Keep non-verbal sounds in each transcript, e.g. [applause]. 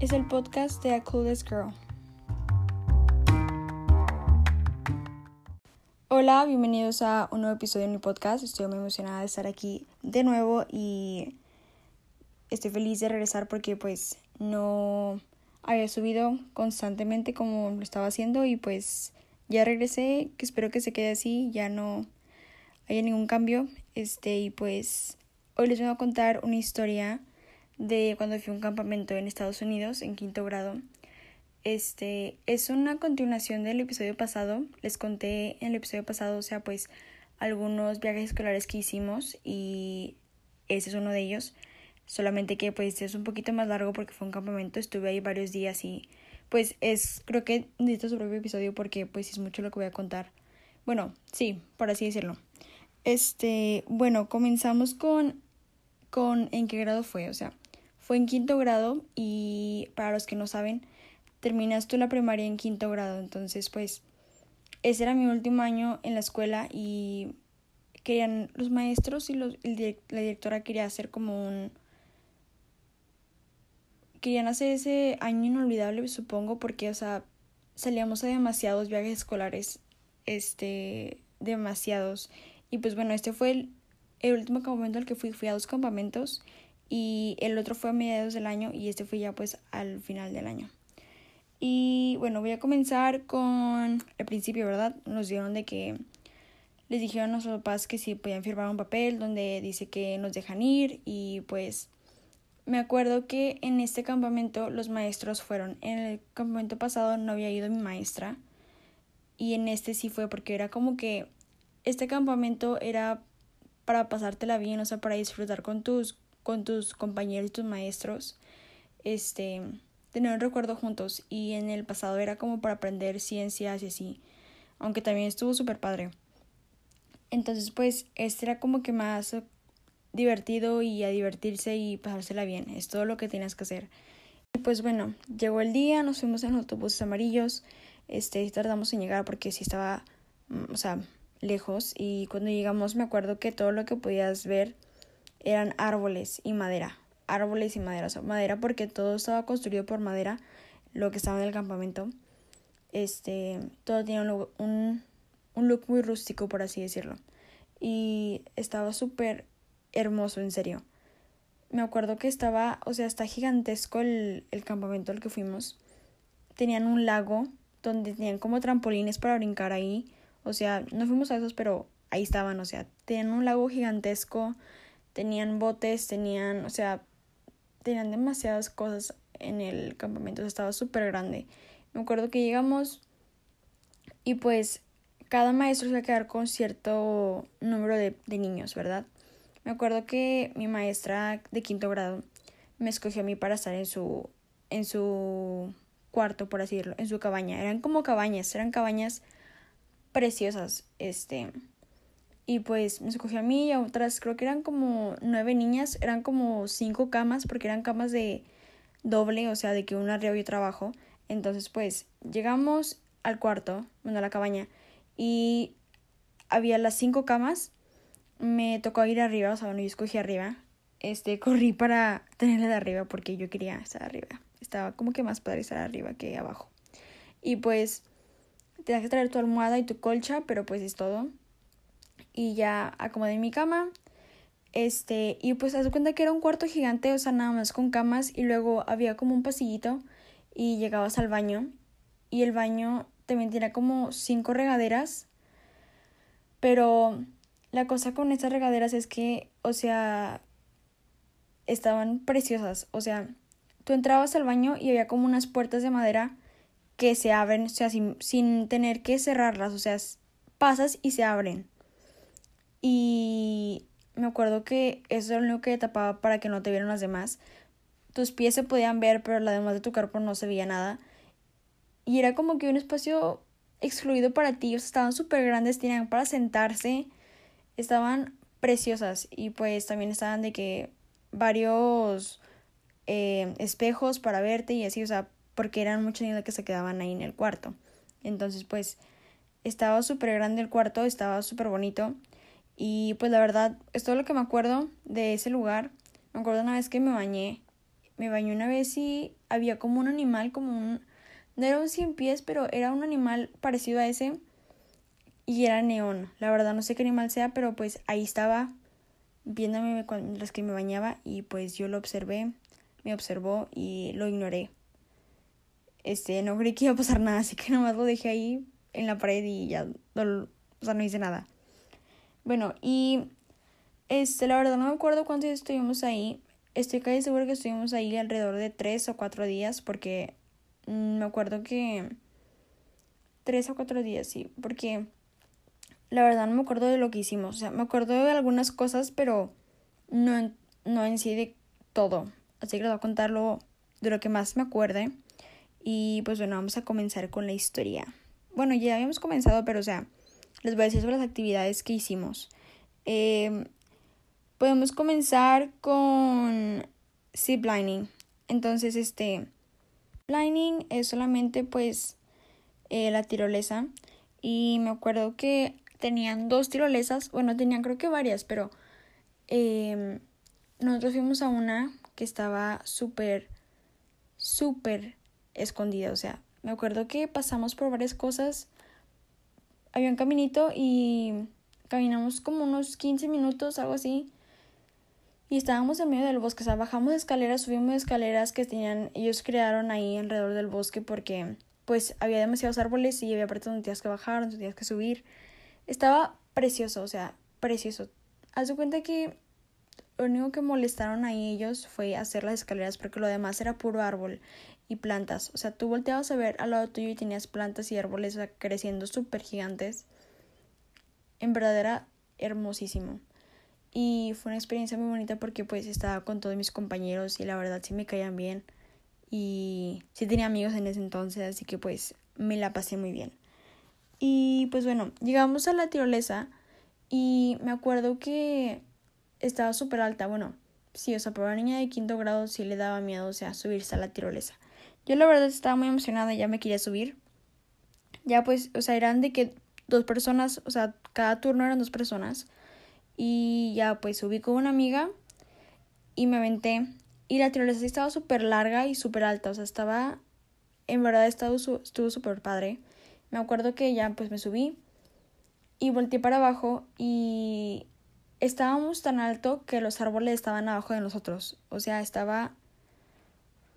es el podcast de A Clueless Girl. Hola, bienvenidos a un nuevo episodio de mi podcast. Estoy muy emocionada de estar aquí de nuevo y estoy feliz de regresar porque pues no había subido constantemente como lo estaba haciendo y pues ya regresé, que espero que se quede así, ya no haya ningún cambio. Este y pues hoy les voy a contar una historia de cuando fui a un campamento en Estados Unidos en quinto grado. Este es una continuación del episodio pasado. Les conté en el episodio pasado, o sea, pues algunos viajes escolares que hicimos y ese es uno de ellos. Solamente que pues es un poquito más largo porque fue un campamento, estuve ahí varios días y pues es creo que necesito su propio episodio porque pues es mucho lo que voy a contar. Bueno, sí, por así decirlo. Este, bueno, comenzamos con con en qué grado fue, o sea, fue en quinto grado y para los que no saben, terminas tú la primaria en quinto grado. Entonces, pues, ese era mi último año en la escuela y querían los maestros y los, la directora quería hacer como un... Querían hacer ese año inolvidable, supongo, porque, o sea, salíamos a demasiados viajes escolares, este, demasiados. Y pues bueno, este fue el, el último campamento al que fui, fui a dos campamentos y el otro fue a mediados del año y este fue ya pues al final del año. Y bueno, voy a comenzar con el principio, ¿verdad? Nos dieron de que les dijeron a nuestros papás que si podían firmar un papel donde dice que nos dejan ir y pues me acuerdo que en este campamento los maestros fueron. En el campamento pasado no había ido mi maestra y en este sí fue porque era como que este campamento era para pasártela bien, o sea, para disfrutar con tus con tus compañeros tus maestros, este, tener un recuerdo juntos y en el pasado era como para aprender ciencias y así, aunque también estuvo súper padre. Entonces, pues, este era como que más divertido y a divertirse y pasársela bien, es todo lo que tienes que hacer. Y pues bueno, llegó el día, nos fuimos en autobuses amarillos, este, tardamos en llegar porque sí estaba, mm, o sea, lejos y cuando llegamos me acuerdo que todo lo que podías ver eran árboles y madera, árboles y madera, madera porque todo estaba construido por madera, lo que estaba en el campamento. Este, todo tenía un, un, un look muy rústico, por así decirlo. Y estaba súper hermoso, en serio. Me acuerdo que estaba, o sea, está gigantesco el, el campamento al que fuimos. Tenían un lago donde tenían como trampolines para brincar ahí. O sea, no fuimos a esos, pero ahí estaban, o sea, tenían un lago gigantesco tenían botes, tenían, o sea, tenían demasiadas cosas en el campamento, estaba súper grande. Me acuerdo que llegamos y pues cada maestro se va a quedar con cierto número de, de niños, ¿verdad? Me acuerdo que mi maestra de quinto grado me escogió a mí para estar en su, en su cuarto, por así decirlo, en su cabaña. Eran como cabañas, eran cabañas preciosas, este, y pues me escogió a mí y a otras, creo que eran como nueve niñas, eran como cinco camas, porque eran camas de doble, o sea, de que una arriba y otra abajo. Entonces, pues llegamos al cuarto, bueno, a la cabaña, y había las cinco camas. Me tocó ir arriba, o sea, bueno, yo escogí arriba. Este, corrí para [laughs] tenerla de arriba porque yo quería estar arriba. Estaba como que más padre estar arriba que abajo. Y pues, tenías que traer tu almohada y tu colcha, pero pues es todo y ya acomodé mi cama. Este, y pues haz cuenta que era un cuarto gigante, o sea, nada más con camas y luego había como un pasillito y llegabas al baño y el baño también tenía como cinco regaderas. Pero la cosa con estas regaderas es que, o sea, estaban preciosas, o sea, tú entrabas al baño y había como unas puertas de madera que se abren, o sea, sin, sin tener que cerrarlas, o sea, pasas y se abren. Y me acuerdo que eso era lo único que tapaba para que no te vieran las demás. Tus pies se podían ver, pero la demás de tu cuerpo no se veía nada. Y era como que un espacio excluido para ti. O estaban súper grandes, tenían para sentarse. Estaban preciosas. Y pues también estaban de que varios eh, espejos para verte y así, o sea, porque eran muchos niños que se quedaban ahí en el cuarto. Entonces, pues, estaba súper grande el cuarto, estaba súper bonito. Y pues la verdad, es todo lo que me acuerdo de ese lugar. Me acuerdo una vez que me bañé. Me bañé una vez y había como un animal, como un... No era un cien pies, pero era un animal parecido a ese y era neón. La verdad no sé qué animal sea, pero pues ahí estaba viéndome las que me bañaba y pues yo lo observé, me observó y lo ignoré. Este, no creí que iba a pasar nada, así que nomás lo dejé ahí en la pared y ya, o sea, no hice nada. Bueno, y este, la verdad no me acuerdo cuántos días estuvimos ahí. Estoy casi seguro que estuvimos ahí alrededor de tres o cuatro días porque mm, me acuerdo que tres o cuatro días, sí, porque la verdad no me acuerdo de lo que hicimos. O sea, me acuerdo de algunas cosas, pero no, no en sí de todo. Así que les voy a contar lo, de lo que más me acuerde. Y pues bueno, vamos a comenzar con la historia. Bueno, ya habíamos comenzado, pero o sea, les voy a decir sobre las actividades que hicimos. Em, podemos comenzar con ziplining. Entonces, este, ziplining es solamente pues eh, la tirolesa. Y me acuerdo que tenían dos tirolesas, bueno, tenían creo que varias, pero eh, nosotros fuimos a una que estaba súper, súper escondida, o sea, me acuerdo que pasamos por varias cosas, había un caminito y caminamos como unos 15 minutos, algo así, y estábamos en medio del bosque, o sea, bajamos escaleras, subimos escaleras que tenían, ellos crearon ahí alrededor del bosque porque pues había demasiados árboles y había partes donde tenías que bajar, donde tenías que subir. Estaba precioso, o sea, precioso. Haz de cuenta que lo único que molestaron ahí ellos fue hacer las escaleras porque lo demás era puro árbol y plantas. O sea, tú volteabas a ver al lado tuyo y tenías plantas y árboles creciendo súper gigantes. En verdad era hermosísimo. Y fue una experiencia muy bonita porque pues estaba con todos mis compañeros y la verdad sí me caían bien. Y sí tenía amigos en ese entonces, así que pues me la pasé muy bien. Y pues bueno, llegamos a la tirolesa y me acuerdo que estaba súper alta. Bueno, sí, o sea, para una niña de quinto grado sí le daba miedo, o sea, subirse a la tirolesa. Yo la verdad estaba muy emocionada, ya me quería subir. Ya pues, o sea, eran de que dos personas, o sea, cada turno eran dos personas. Y ya pues subí con una amiga y me aventé. Y la tirolesa estaba súper larga y súper alta, o sea, estaba, en verdad estuvo súper padre. Me acuerdo que ya pues me subí y volteé para abajo y estábamos tan alto que los árboles estaban abajo de nosotros. O sea, estaba...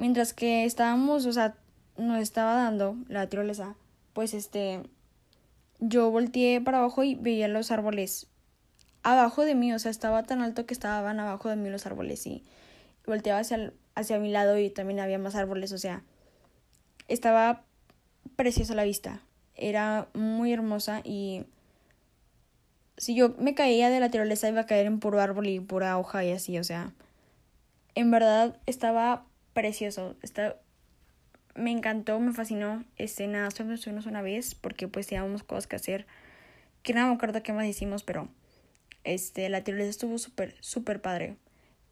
Mientras que estábamos, o sea, nos estaba dando la tirolesa, pues este... Yo volteé para abajo y veía los árboles abajo de mí, o sea, estaba tan alto que estaban abajo de mí los árboles y volteaba hacia, hacia mi lado y también había más árboles, o sea, estaba preciosa la vista era muy hermosa y si yo me caía de la tirolesa iba a caer en puro árbol y pura hoja y así, o sea, en verdad estaba precioso, está me encantó, me fascinó, este, nada, solo estuvimos una vez porque pues teníamos cosas que hacer, que no me acuerdo qué más hicimos, pero este, la tirolesa estuvo súper, súper padre.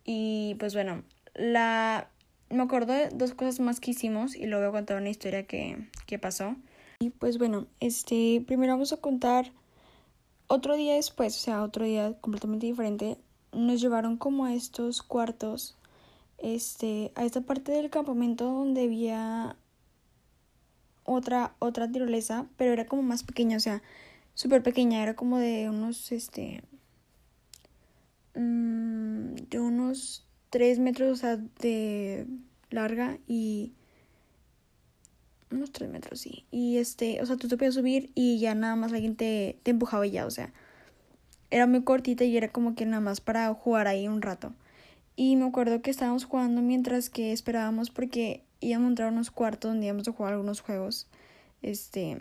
Y pues bueno, la, me acuerdo de dos cosas más que hicimos y luego voy a contar una historia que, que pasó. Y pues bueno, este, primero vamos a contar otro día después, o sea, otro día completamente diferente. Nos llevaron como a estos cuartos, este, a esta parte del campamento donde había otra, otra tirolesa, pero era como más pequeña, o sea, súper pequeña, era como de unos, este, mm, de unos tres metros, o sea, de larga y unos 3 metros, sí. Y este, o sea, tú te podías subir y ya nada más alguien te, te empujaba y ya, o sea, era muy cortita y era como que nada más para jugar ahí un rato. Y me acuerdo que estábamos jugando mientras que esperábamos porque íbamos a entrar a unos cuartos donde íbamos a jugar algunos juegos. Este,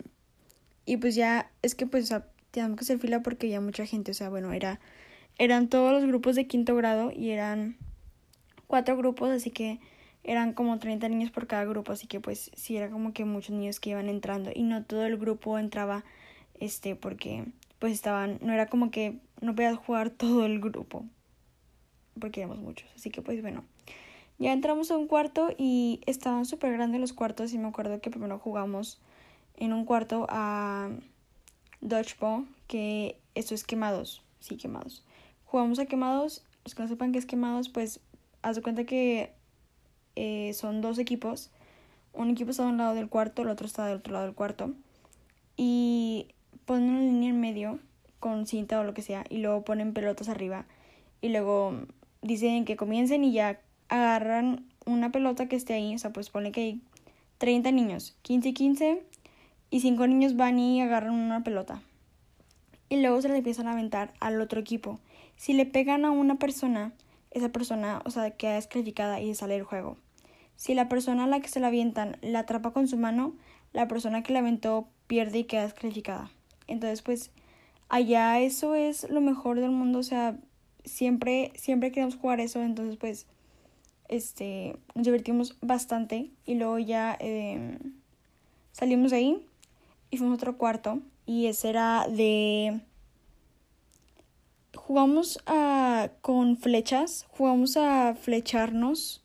y pues ya, es que pues, o sea, teníamos que hacer fila porque había mucha gente, o sea, bueno, era, eran todos los grupos de quinto grado y eran cuatro grupos, así que eran como 30 niños por cada grupo, así que pues sí era como que muchos niños que iban entrando y no todo el grupo entraba este porque pues estaban, no era como que no podías jugar [laughs] todo el grupo porque éramos muchos, así que pues bueno. Ya entramos a un cuarto y estaban súper grandes los cuartos y me acuerdo que primero jugamos en un cuarto a Dodgeball, que eso es quemados, sí, quemados. Jugamos a quemados, los que no sepan que es quemados, pues haz de cuenta que eh, son dos equipos un equipo estaba a un lado del cuarto, el otro estaba del otro lado del cuarto. Y ponen una línea en medio con cinta o lo que sea y luego ponen pelotas arriba y luego dicen que comiencen y ya agarran una pelota que esté ahí, o sea, pues pone que hay 30 niños, 15 y 15 y 5 niños van y agarran una pelota. Y luego se la empiezan a aventar al otro equipo. Si le pegan a una persona, esa persona, o sea, queda descalificada y sale del juego. Si la persona a la que se la avientan la atrapa con su mano, la persona que la aventó pierde y queda descalificada. Entonces, pues, allá eso es lo mejor del mundo, o sea, siempre, siempre queremos jugar eso, entonces, pues, este, nos divertimos bastante y luego ya em, salimos de ahí y fuimos a otro cuarto y ese era de jugamos a, con flechas, jugamos a flecharnos.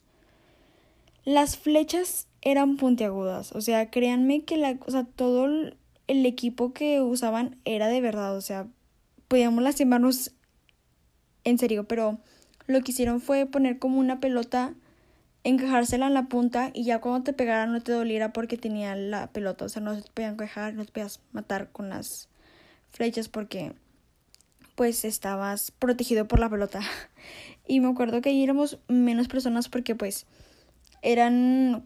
Las flechas eran puntiagudas, o sea, créanme que la, o sea, todo el equipo que usaban era de verdad, o sea, podíamos lastimarnos en serio, pero lo que hicieron fue poner como una pelota, encajársela en la punta y ya cuando te pegara no te doliera porque tenía la pelota, o sea, no te podían encajar, no te podías matar con las flechas porque pues estabas protegido por la pelota. [laughs] Y me acuerdo que ahí éramos menos personas porque pues eran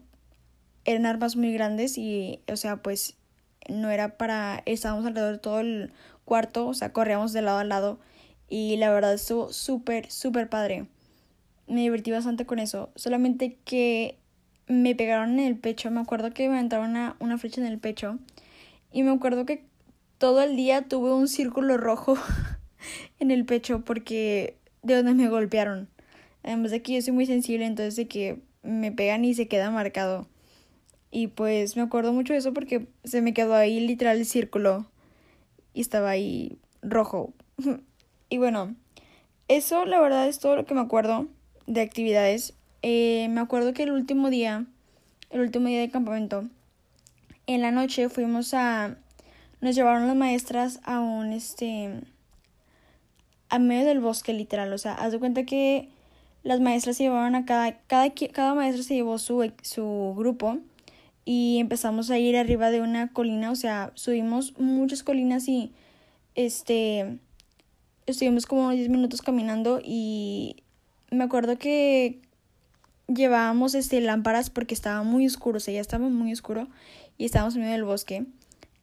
eran armas muy grandes y o sea, pues no era para estábamos alrededor de todo el cuarto, o sea, corríamos de lado a lado y la verdad estuvo súper súper padre. Me divertí bastante con eso, solamente que me pegaron en el pecho, me acuerdo que me entraron una, una flecha en el pecho y me acuerdo que todo el día tuve un círculo rojo [laughs] en el pecho porque de donde me golpearon. Además de que yo soy muy sensible, entonces de que me pegan y se queda marcado. Y pues me acuerdo mucho de eso porque se me quedó ahí literal el círculo y estaba ahí rojo. [laughs] y bueno, eso la verdad es todo lo que me acuerdo de actividades. Eh, me acuerdo que el último día, el último día de campamento, en la noche fuimos a... Nos llevaron las maestras a un este a medio del bosque literal, o sea, haz de cuenta que las maestras se llevaban a cada, cada, cada maestra se llevó su, su grupo y empezamos a ir arriba de una colina, o sea, subimos muchas colinas y este estuvimos como unos 10 minutos caminando y me acuerdo que llevábamos este lámparas porque estaba muy oscuro, o sea, ya estaba muy oscuro y estábamos en medio del bosque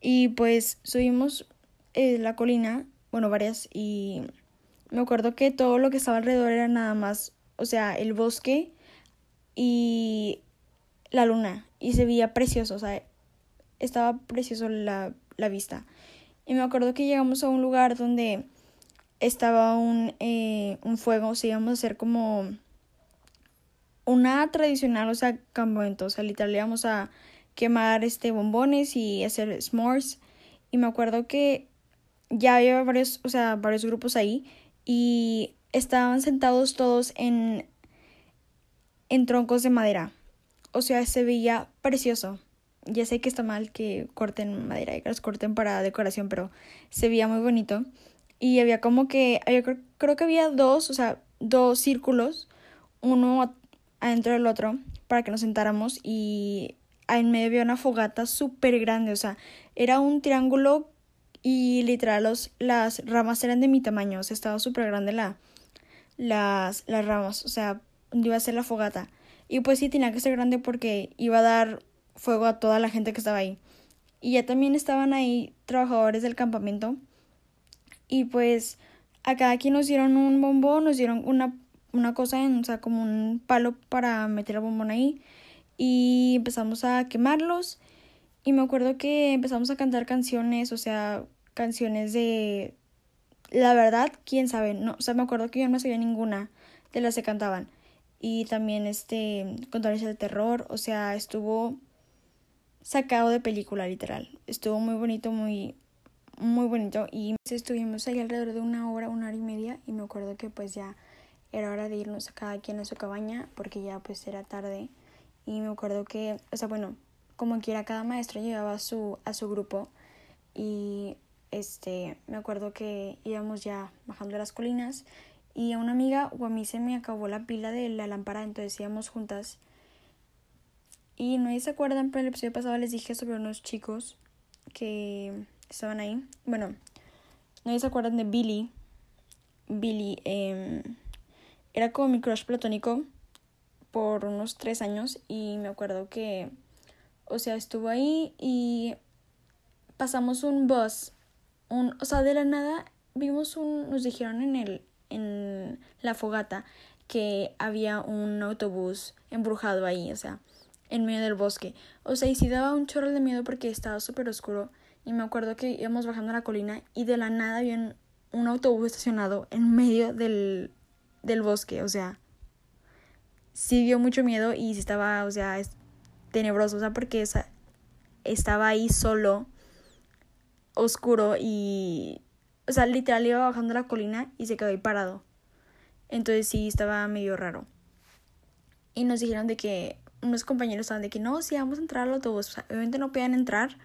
y pues subimos eh, la colina, bueno, varias y me acuerdo que todo lo que estaba alrededor era nada más, o sea, el bosque y la luna. Y se veía precioso, o sea, estaba precioso la, la vista. Y me acuerdo que llegamos a un lugar donde estaba un, eh, un fuego, o sea, íbamos a hacer como una tradicional, o sea, campamento, o sea, literal íbamos a quemar este bombones y hacer s'mores. Y me acuerdo que ya había varios, o sea, varios grupos ahí y estaban sentados todos en, en troncos de madera. O sea, se veía precioso. Ya sé que está mal que corten madera y que los corten para decoración, pero se veía muy bonito. Y había como que, creo, creo que había dos, o sea, dos círculos, uno adentro del otro, para que nos sentáramos y en medio había una fogata súper grande, o sea, era un triángulo y literal los, las ramas eran de mi tamaño, o sea, estaba súper grande la, las, las ramas, o sea, iba a ser la fogata. Y pues sí, tenía que ser grande porque iba a dar fuego a toda la gente que estaba ahí. Y ya también estaban ahí trabajadores del campamento. Y pues a cada quien nos dieron un bombón, nos dieron una, una cosa, en, o sea, como un palo para meter el bombón ahí. Y empezamos a quemarlos. Y me acuerdo que empezamos a cantar canciones, o sea, canciones de... La verdad, quién sabe, no, o sea, me acuerdo que yo no sabía ninguna de las que cantaban. Y también este, contarles de terror, o sea, estuvo sacado de película, literal. Estuvo muy bonito, muy, muy bonito. Y estuvimos ahí alrededor de una hora, una hora y media. Y me acuerdo que pues ya era hora de irnos a cada quien a su cabaña, porque ya pues era tarde. Y me acuerdo que, o sea, bueno, como quiera, cada maestro llevaba a su, a su grupo. Y este, me acuerdo que íbamos ya bajando las colinas y a una amiga o a mí se me acabó la pila de la lámpara, entonces íbamos juntas Y no se acuerdan, pero el episodio pasado les dije sobre unos chicos que estaban ahí. Bueno, no se acuerdan de Billy. Billy eh, era como mi crush platónico por unos tres años y me acuerdo que, o sea, estuvo ahí y pasamos un bus, un, o sea, de la nada vimos un, nos dijeron en el, en la fogata que había un autobús embrujado ahí, o sea, en medio del bosque. O sea, y sí daba un chorro de miedo porque estaba súper oscuro. Y me acuerdo que íbamos bajando la colina y de la nada había un, autobús estacionado en medio del, del bosque. O sea, sí dio mucho miedo y sí estaba, o sea, es tenebroso, o sea, porque estaba ahí solo, oscuro y, o sea, literal iba bajando la colina y se quedó ahí parado. Entonces sí, estaba medio raro. Y nos dijeron de que unos compañeros estaban de que no, sí, vamos a entrar al autobús. O sea, obviamente no podían entrar.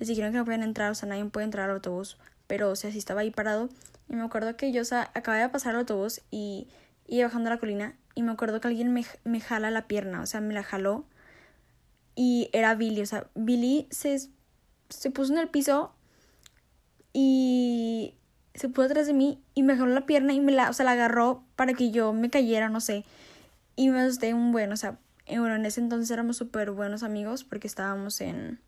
Les dijeron que no podían entrar, o sea, nadie puede entrar al autobús. Pero, o sea, sí estaba ahí parado. Y me acuerdo que yo, o sea, acababa de pasar el autobús y iba bajando la colina. Y me acuerdo que alguien me, me jala la pierna, o sea, me la jaló. Y era Billy, o sea, Billy se, se puso en el piso y se puso atrás de mí y me jaló la pierna y me la, o sea, la agarró para que yo me cayera, no sé. Y me asusté un buen, o sea, eh, bueno, en ese entonces éramos súper buenos amigos porque estábamos en,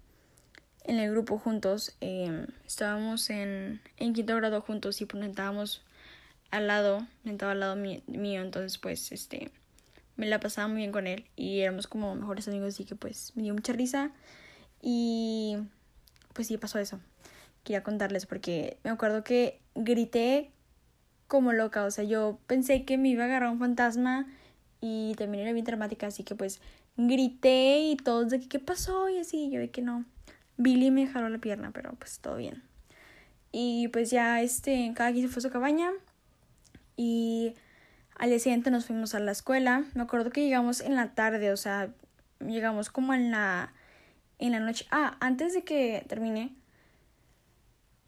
en el grupo juntos. Em, estábamos en, en quinto grado juntos y estábamos al lado, estaba al lado mío, entonces pues este me la pasaba muy bien con él y éramos como mejores amigos así que pues me dio mucha risa y pues sí pasó eso. Quería contarles porque me acuerdo que grité como loca, o sea, yo pensé que me iba a agarrar un fantasma y también era bien dramática, así que pues grité y todos de que qué pasó y así, yo de que no. Billy me jaló la pierna, pero pues todo bien. Y pues ya este, cada quien se fue a su cabaña y al día siguiente nos fuimos a la escuela. Me acuerdo que llegamos en la tarde, o sea, llegamos como en la en la noche. Ah, antes de que termine,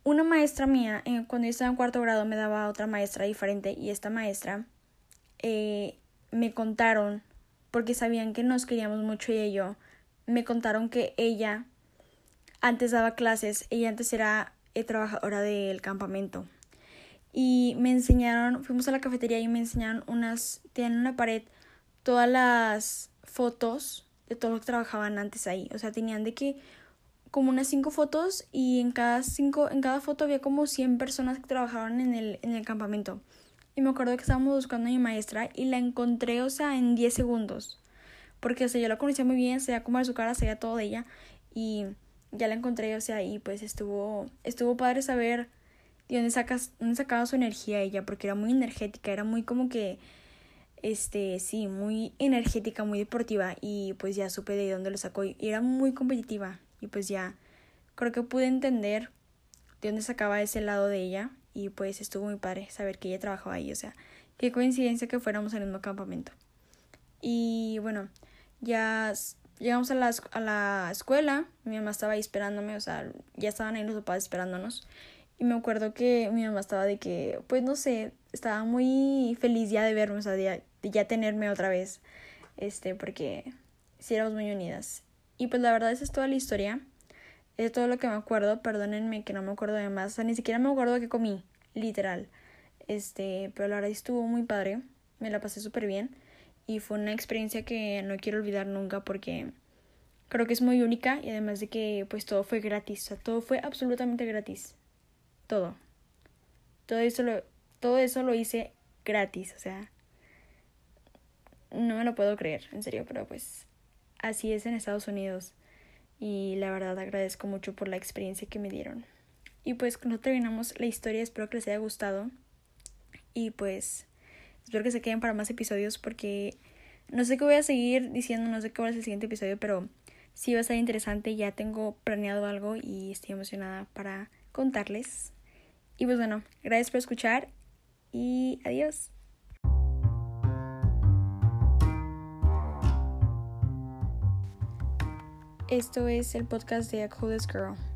una maestra mía, cuando yo estaba en cuarto grado, me daba otra maestra diferente y esta maestra eh, me contaron, porque sabían que nos queríamos mucho y yo, me contaron que ella antes daba clases, ella antes era eh, trabajadora del campamento. Y me enseñaron, fuimos a la cafetería y me enseñaron unas, tienen una pared, todas las fotos de todos los que trabajaban antes ahí. O sea, tenían de que como unas cinco fotos y en cada cinco, en cada foto había como 100 personas que trabajaban en el, en el campamento. Y me acuerdo que estábamos buscando a mi maestra y la encontré, o sea, en 10 segundos. Porque, o sea, yo la conocía muy bien, sabía cómo era su cara, sabía todo de ella. Y ya la encontré, o sea, y pues estuvo, estuvo padre saber de dónde, sacas, dónde sacaba su energía ella, porque era muy energética, era muy como que, este, sí, muy energética, muy deportiva. Y pues ya supe de dónde lo sacó. Y era muy competitiva. Y pues ya creo que pude entender de dónde sacaba ese lado de ella y pues estuvo muy padre saber que ella trabajaba ahí, o sea, qué coincidencia que fuéramos al mismo campamento. Y bueno, ya llegamos a la, a la escuela, mi mamá estaba ahí esperándome, o sea, ya estaban ahí los papás esperándonos. Y me acuerdo que mi mamá estaba de que, pues no sé, estaba muy feliz ya de verme, o sea, de, ya tenerme otra vez, este, porque sí éramos muy unidas. Y pues la verdad esa es toda la historia. Es todo lo que me acuerdo, perdónenme que no me acuerdo de más, o sea, ni siquiera me acuerdo que comí, literal. Este, pero la verdad estuvo muy padre, me la pasé súper bien y fue una experiencia que no quiero olvidar nunca porque creo que es muy única y además de que pues todo fue gratis, o sea, todo fue absolutamente gratis. Todo. Todo eso lo, todo eso lo hice gratis, o sea, no me lo puedo creer, en serio, pero pues así es en Estados Unidos y la verdad agradezco mucho por la experiencia que me dieron. Y pues no terminamos la historia, espero que les haya gustado y pues espero que se queden para más episodios porque no sé qué voy a seguir diciendo, no sé qué va a ser el siguiente episodio, pero sí va a estar interesante, ya tengo planeado algo y estoy emocionada para contarles. Y pues bueno, gracias por escuchar y adiós. Esto es el podcast de A Coolest Girl.